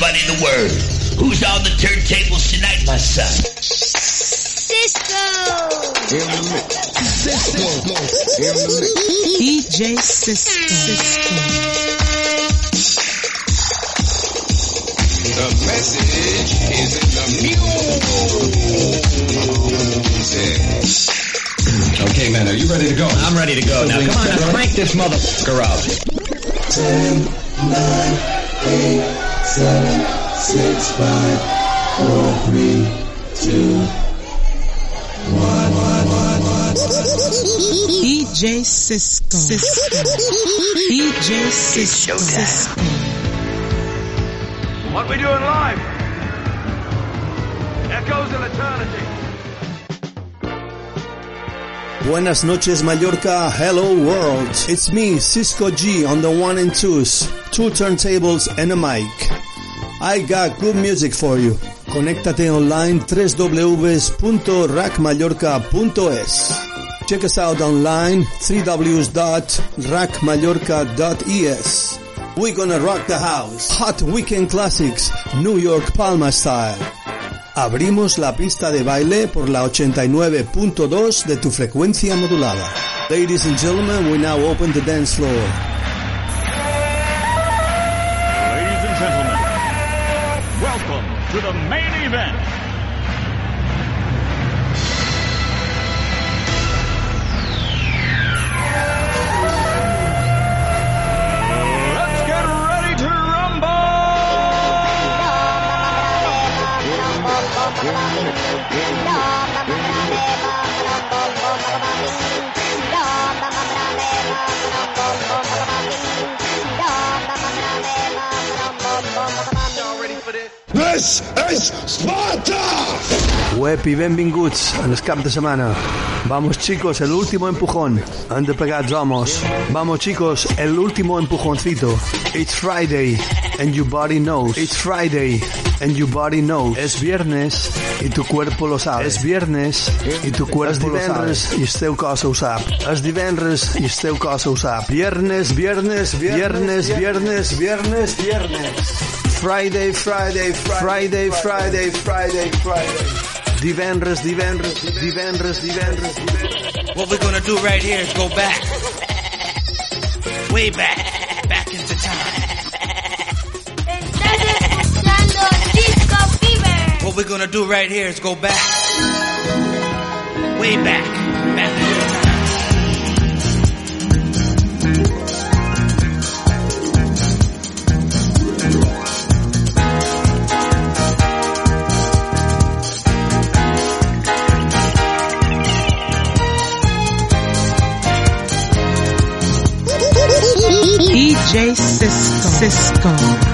everybody in the world. Who's on the turntables tonight, my son? Cisco! DJ Cisco. Cisco. The message is in the music. Okay, man, are you ready to go? I'm ready to go. Now, come on, now crank this motherfucker up. Ten, nine, eight, seven, six, five, four, three, two, one, one, one, one. DJ Cisco. Cisco. DJ Cisco. What we doing live? Echoes of eternity. Buenas noches, Mallorca. Hello, world. It's me, Cisco G, on the one and twos. Two turntables and a mic. I got good music for you. Conéctate online www.rackmallorca.es. Check us out online www.rackmallorca.es. We're gonna rock the house. Hot weekend classics, New York Palma style. Abrimos la pista de baile por la 89.2 de tu frecuencia modulada. Ladies and gentlemen, we now open the dance floor. This is Sparta! Web i benvinguts en el cap de semana. Vamos chicos, el último empujón. Han de pegar vamos. Vamos chicos, el último empujoncito. It's Friday and your body knows. It's Friday and your body knows. Es viernes y tu cuerpo lo sabe. Es viernes i tu cuerpo lo sabe. És divendres i el teu cos ho sap. És divendres i el teu cos ho sap. Viernes, viernes, viernes, viernes, viernes, viernes. Friday, Friday, Friday, Friday, Friday, Friday. Divendres, divendres, divendres, divendres, divendres. What we're gonna do right here is go back. Way back. Back into time. Estás escuchando Disco Fever. What we're gonna do right here is go back. Way back. Back DJ Cisco. Cisco.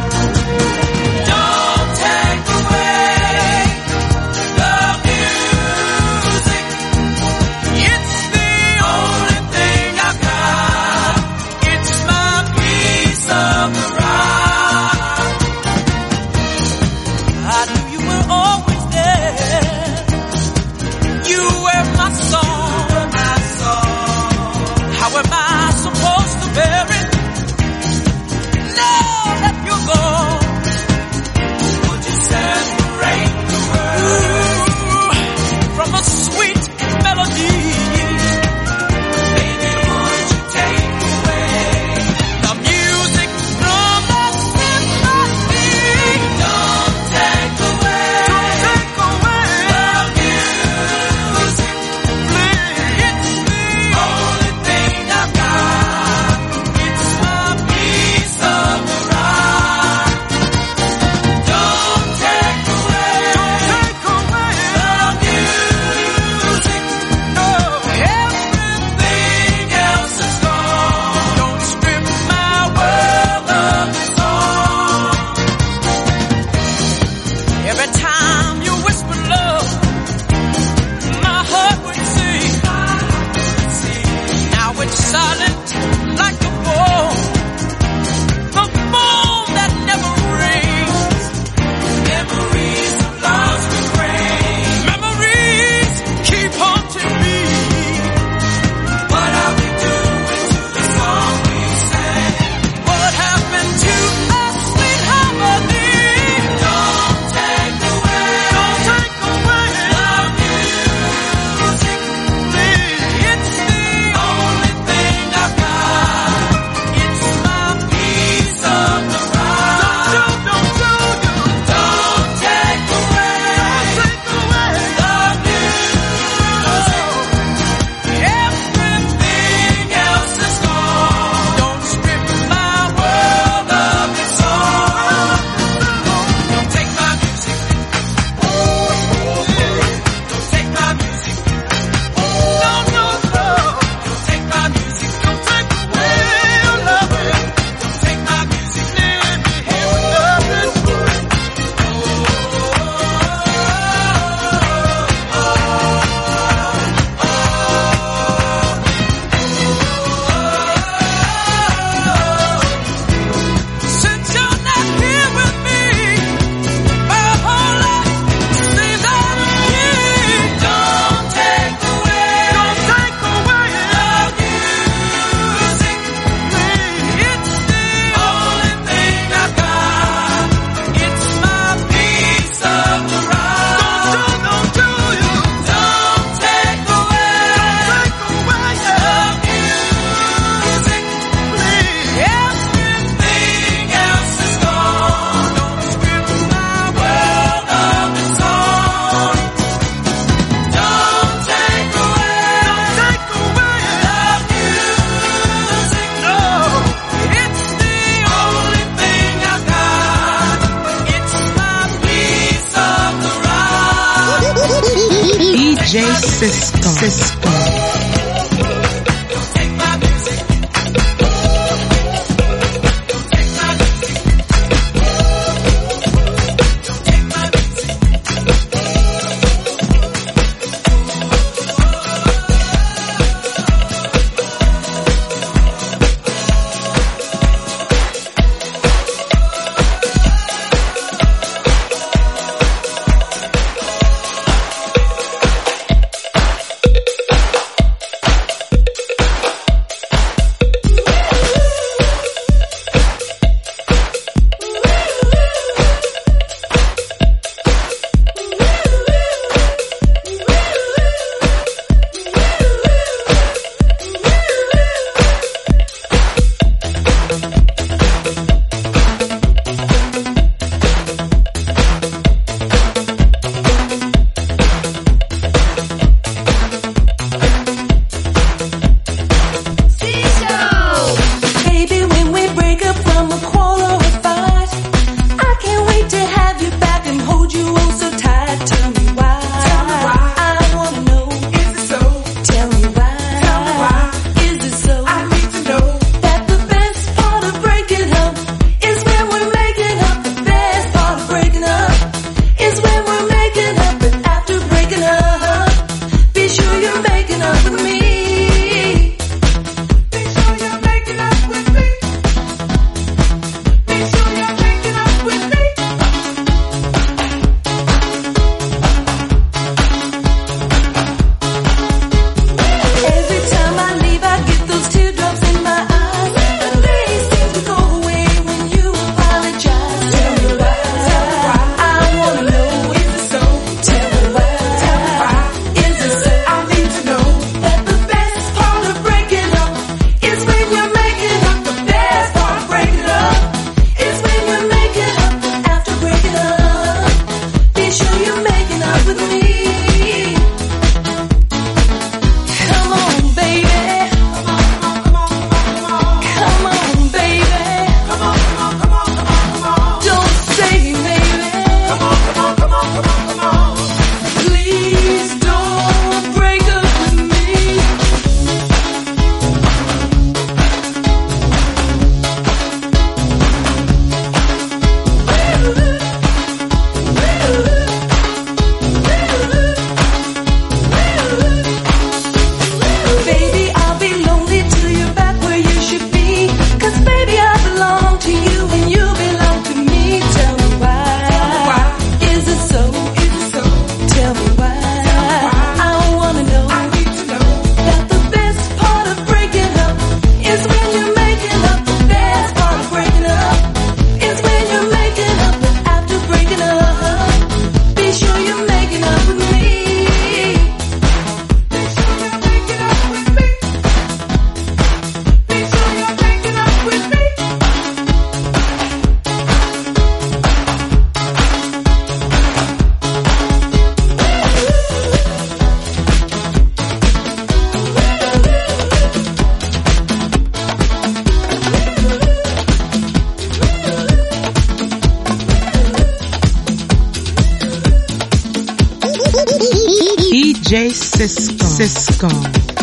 Cisco. Cisco.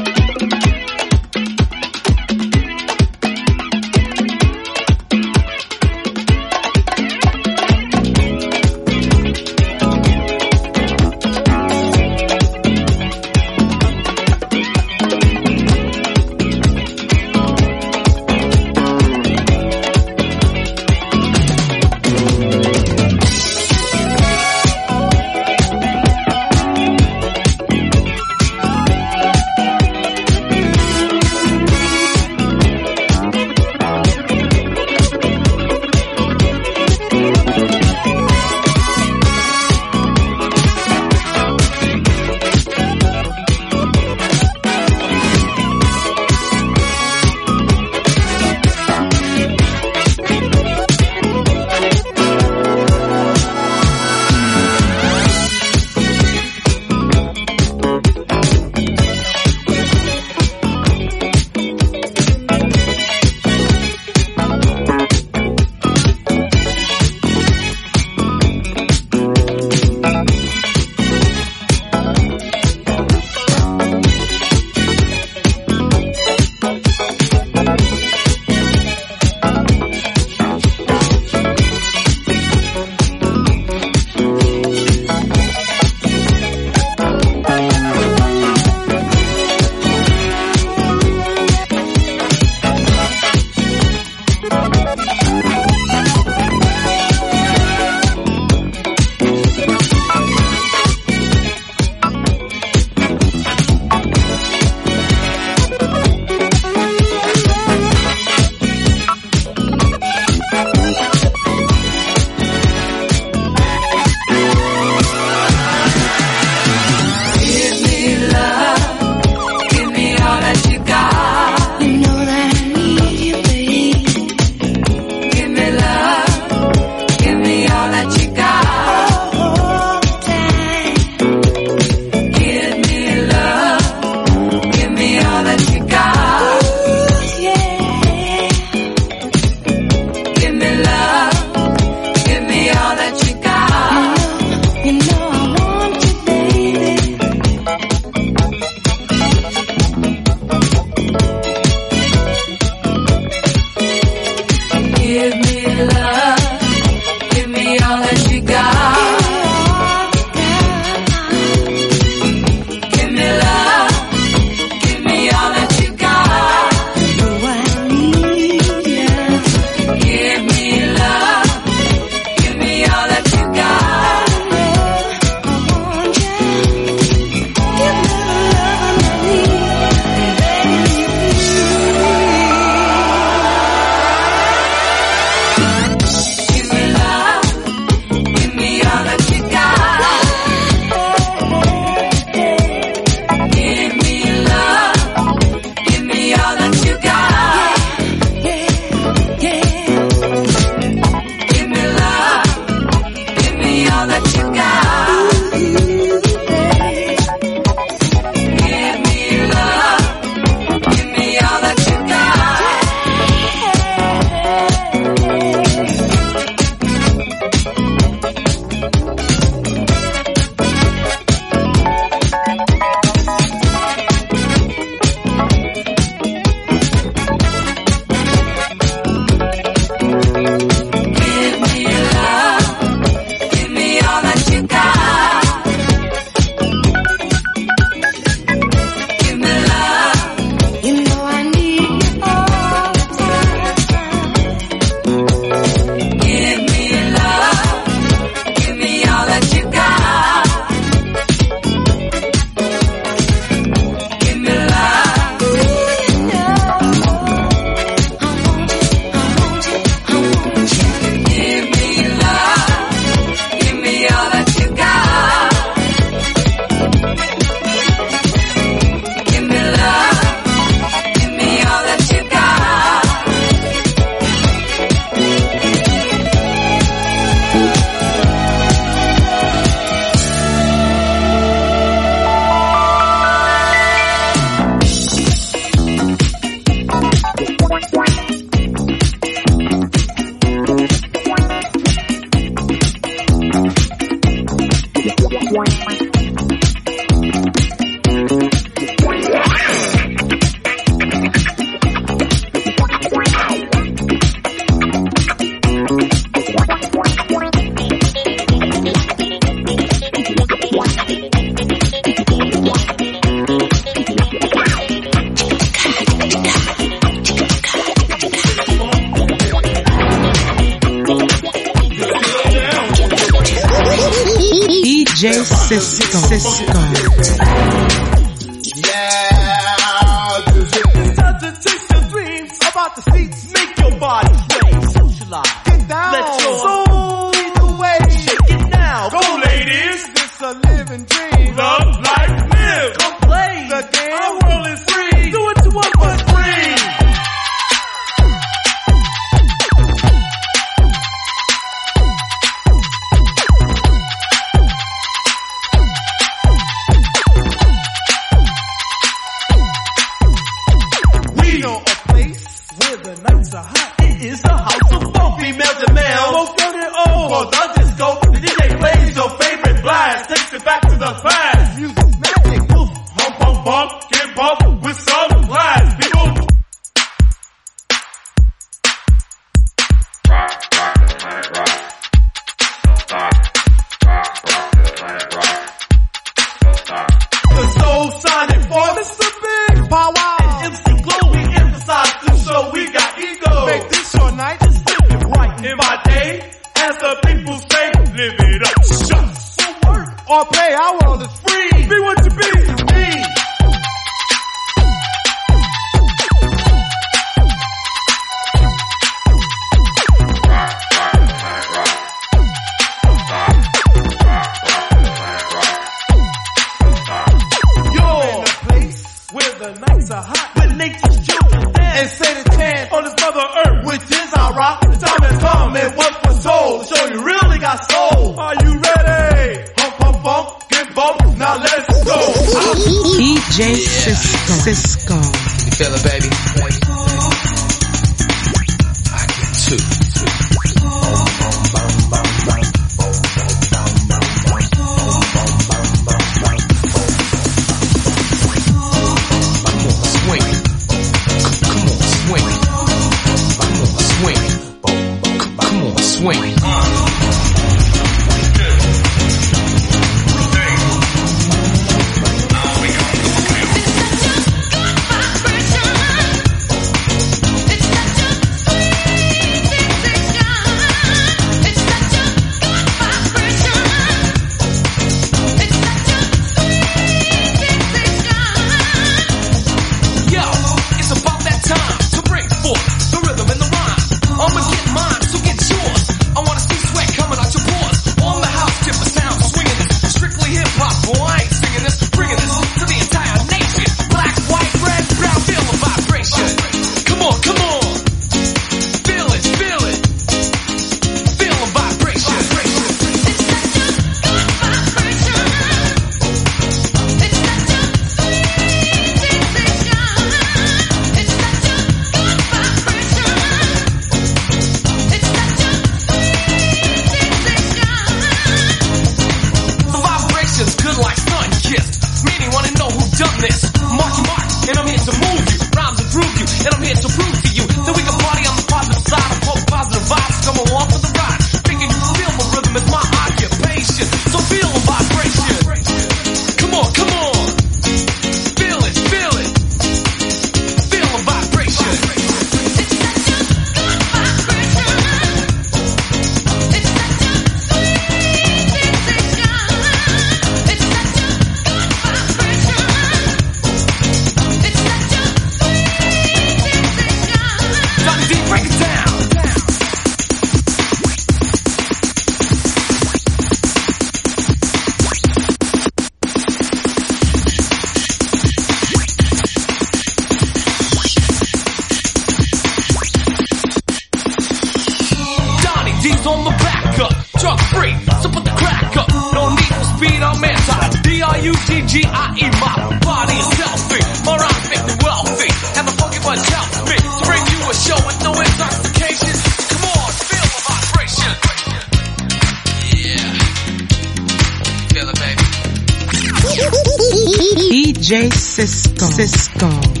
Cisco. Cisco.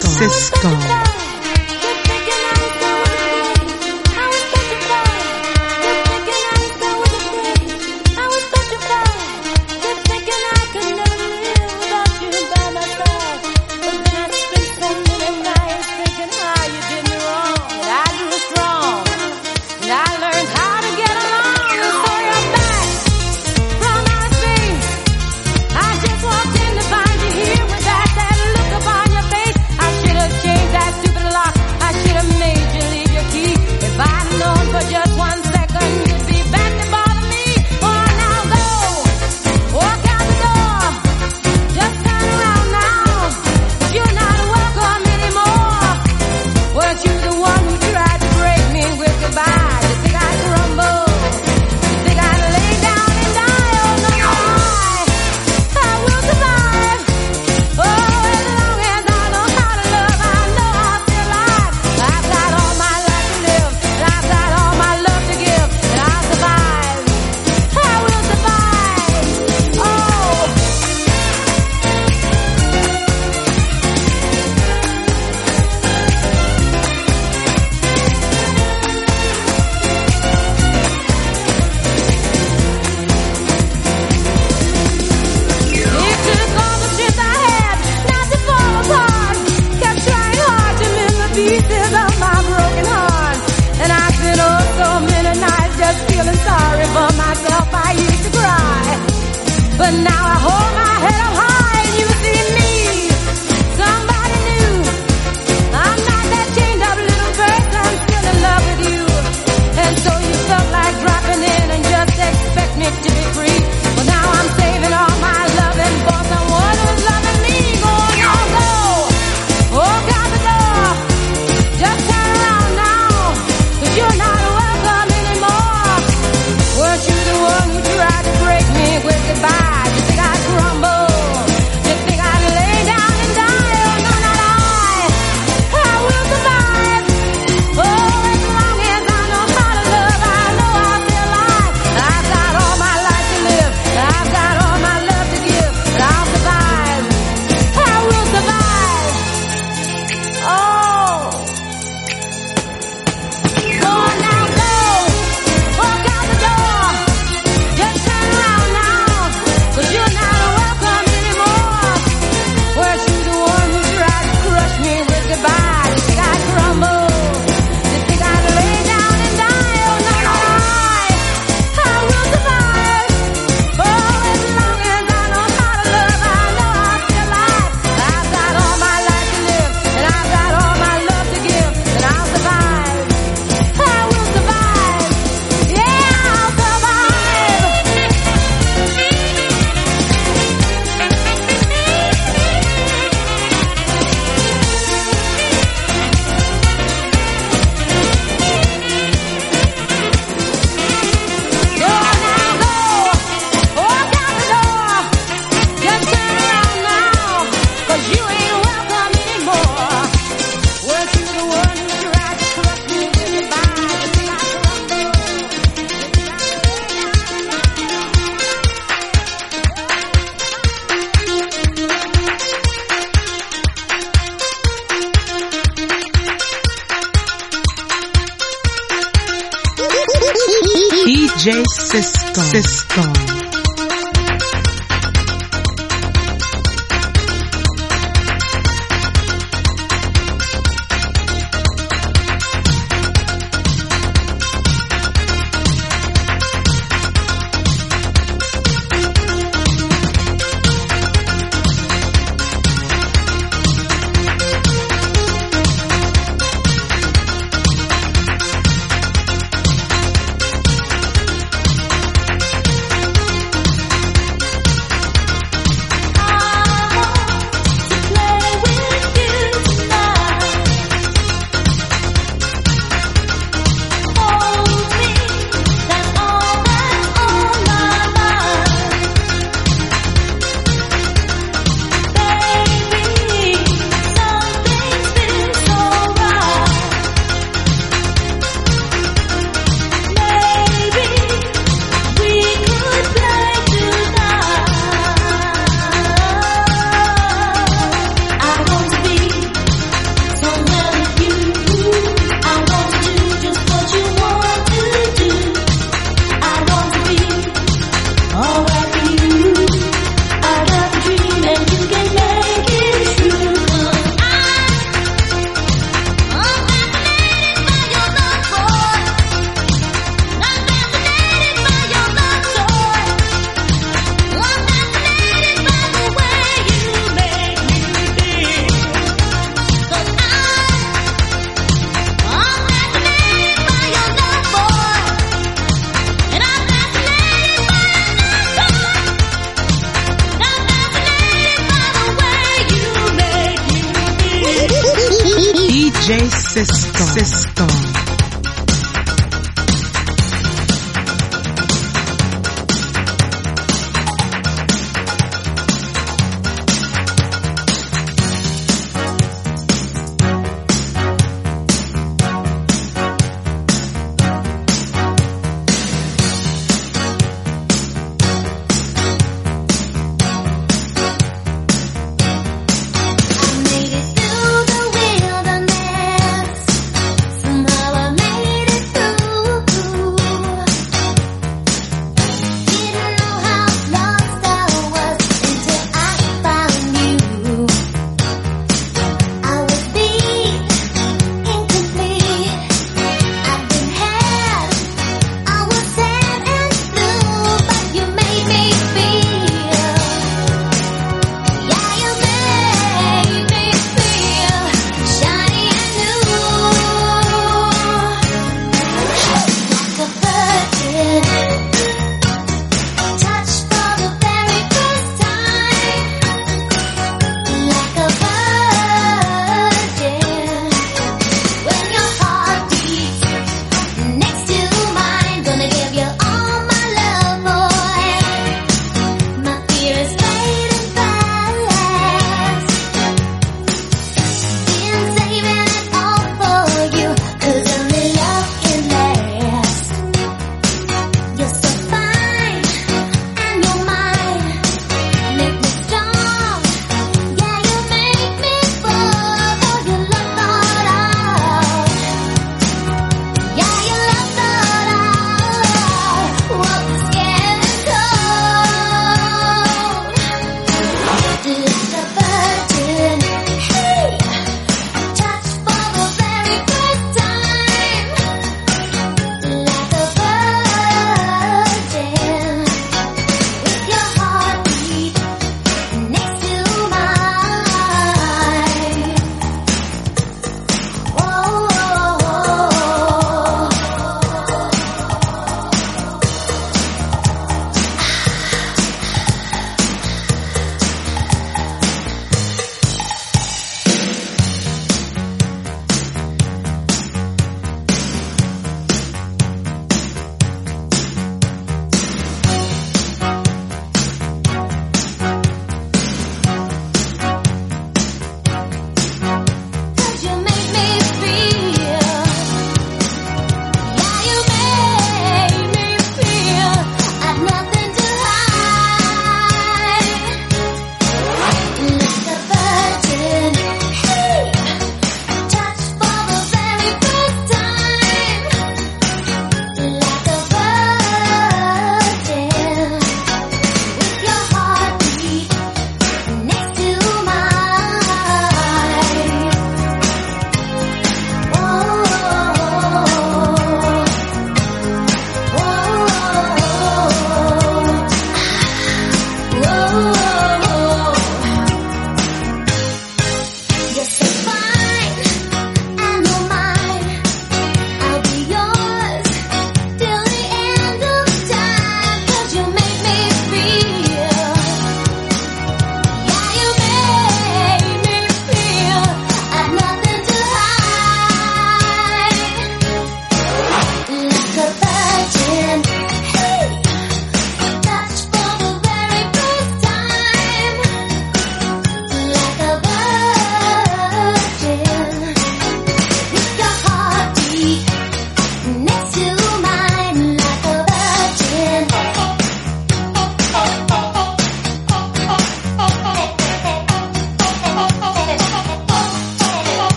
Cisco. Cisco. For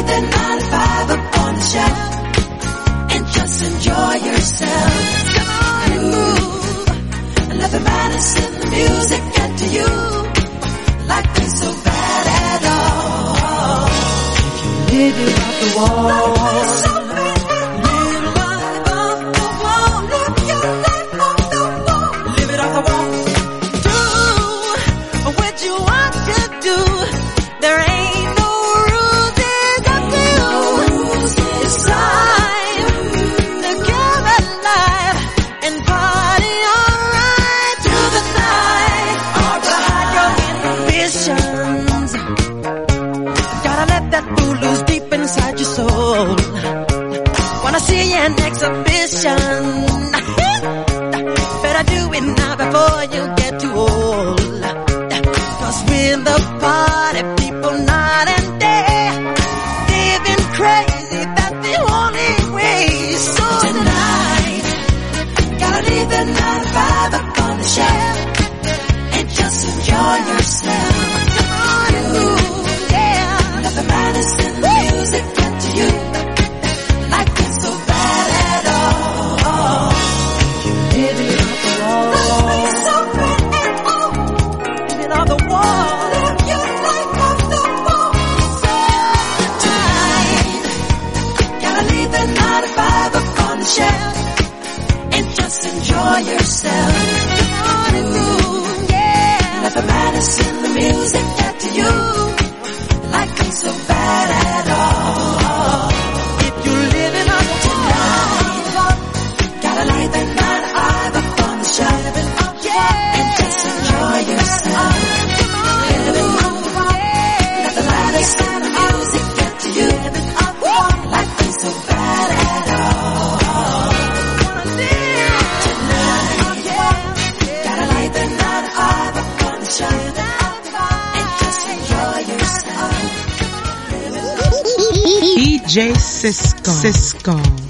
with a 9 to 5 upon the shelf and just enjoy yourself. Come on move. Let the madness in the music get to you. like is so bad at all. If you live it the wall. Francisco.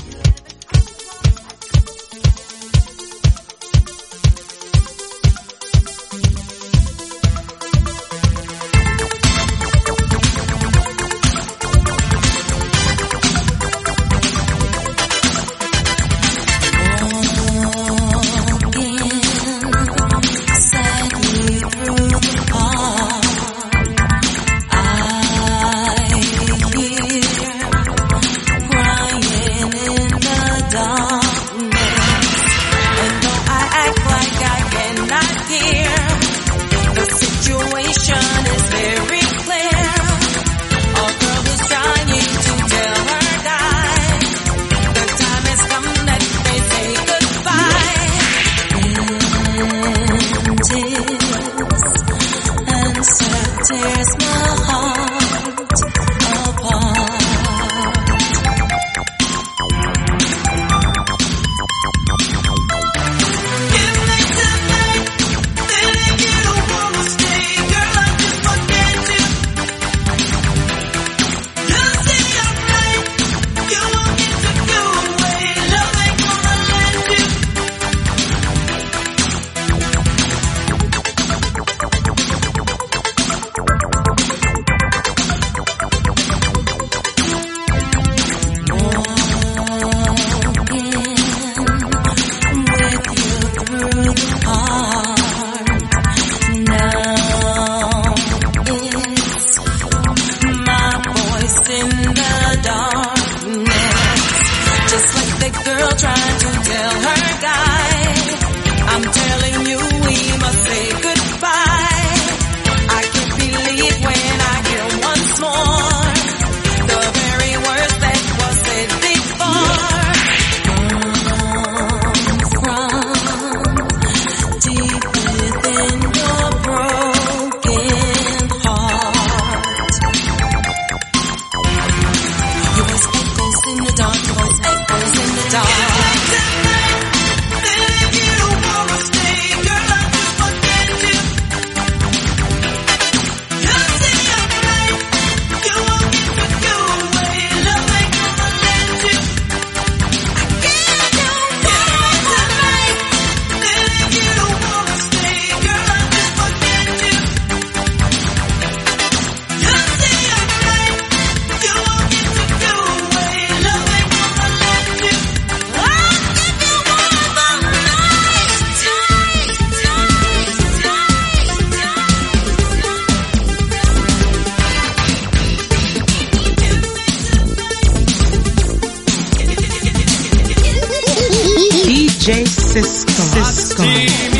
Steamy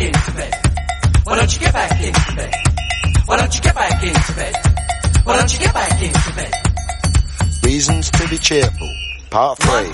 into bed? Why don't you get back in to bed? Why don't you get back in to bed? Why don't you get back in bed? Reasons to be cheerful. Part three.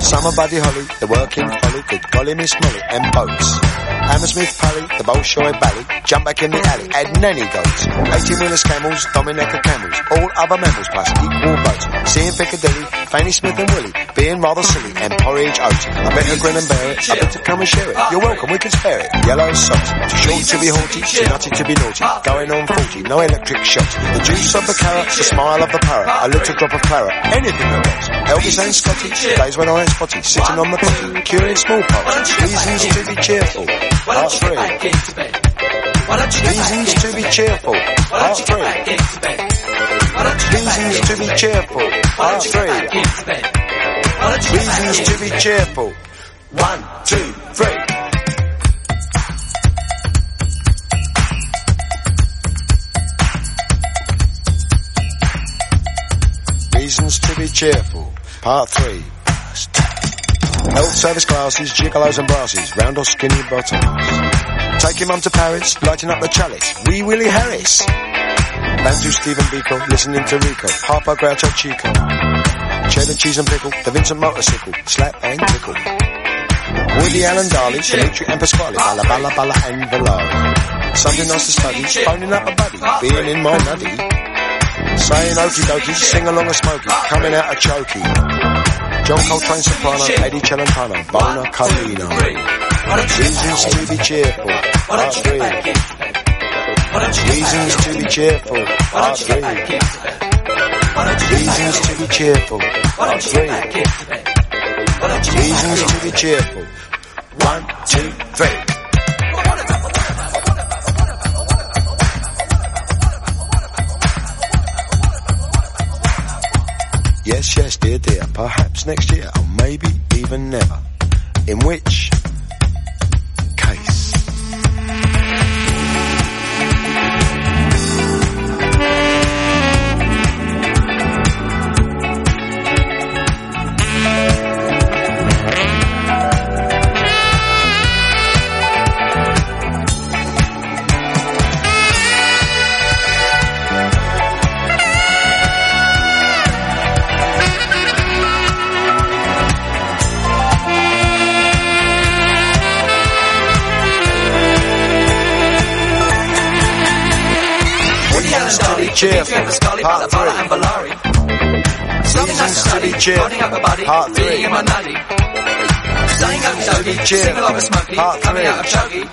Summer Buddy Holly, the working folly, good golly Miss Molly, and boats. Hammersmith Pally, the Bolshoi Bally, jump back in the alley, add nanny goats. 18 wheelers camels, Dominica camels, all other mammals plus equal boats. Seeing Piccadilly, Fanny Smith and Willie, being rather silly, and porridge oats. I better grin and bear it, I better come and share it. You're welcome, we can spare it. Yellow socks, too short to be haughty, too nutty to be naughty. Going on 40, no electric shocks. The juice of the carrot, the smile of the parrot, a little drop of claret, anything that rocks. Elvis and Scotty, days when I ain't spotty, sitting on the potty, curing smallpox. Reasons to be cheerful. Part three. Reasons to be cheerful. Part three. Reasons to be cheerful. Part three. Reasons to be cheerful. One, two, three. Reasons to be cheerful. Part three. Health service classes, gigolos and brasses, round or skinny bottoms. Taking mum to Paris, lighting up the chalice. Wee Willie Harris. Bantu Stephen Biko, listening to Rico. Harpo Groucho Chico. Cheddar cheese and pickle, the Vincent motorcycle. Slap and tickle. Woody Allen Darley, Dimitri and Pasquale. Bala Bala Bala and Valari. Something nice to study, phoning up a buddy. Being in my nutty. Saying okie dokie, sing along a smoky. Coming out a chokey. John Coltrane soprano, Eddie Celentano, Bona Carlino. Reasons to be cheerful. Part three. Reasons to be cheerful. Part three. Reasons to be cheerful. Part three. Reasons to be cheerful. One, two, three. Yes, yes, dear, dear. Perhaps next year, or maybe even never. In which To be cheerful. Part three. Reasons to be cheerful. Part three. To be cheerful. Part three.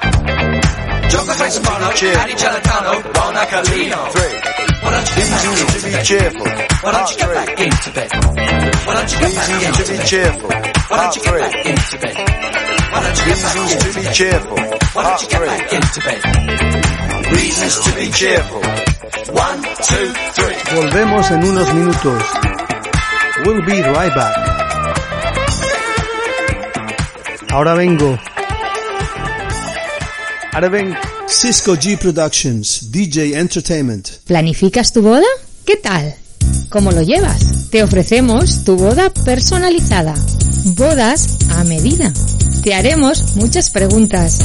Chocolate face Soprano, Hattie Gelatano, Ron Acalino. Three. Why don't you get back into be bed? cheerful. Why don't you get back into bed? Why don't you get back Reasons into to be bed? cheerful. Why don't you get three. back into bed? Why don't you get back into to be bed? cheerful. Why don't you get back three. into bed? Reasons to be cheerful. One, two, three. Volvemos en unos minutos. We'll be right back. Ahora vengo. Ahora ven Cisco G Productions, DJ Entertainment. ¿Planificas tu boda? ¿Qué tal? ¿Cómo lo llevas? Te ofrecemos tu boda personalizada. Bodas a medida. Te haremos muchas preguntas.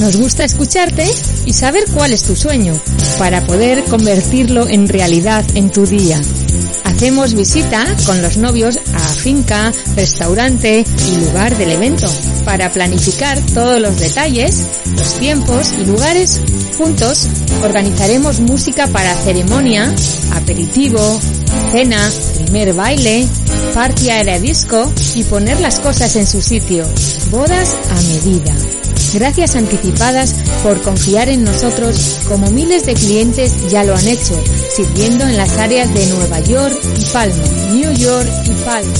Nos gusta escucharte y saber cuál es tu sueño para poder convertirlo en realidad en tu día. Hacemos visita con los novios a finca, restaurante y lugar del evento para planificar todos los detalles, los tiempos y lugares. Juntos organizaremos música para ceremonia, aperitivo, cena, primer baile, party aérea disco y poner las cosas en su sitio. Bodas a medida. Gracias anticipadas por confiar en nosotros como miles de clientes ya lo han hecho, sirviendo en las áreas de Nueva York y Palma, New York y Palma,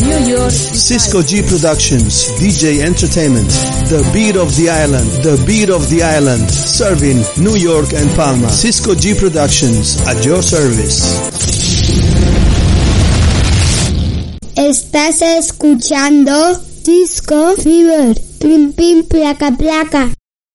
New York y Cisco G Productions, DJ Entertainment, The Beat of the Island, The Beat of the Island, serving New York and Palma. Cisco G Productions, at your service. Estás escuchando Disco Fever. Pim pim placa placa.